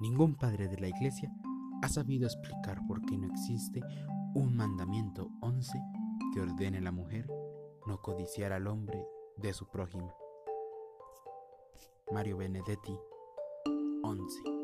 Ningún padre de la iglesia ha sabido explicar por qué no existe un mandamiento 11 que ordene a la mujer no codiciar al hombre de su prójimo. Mario Benedetti 11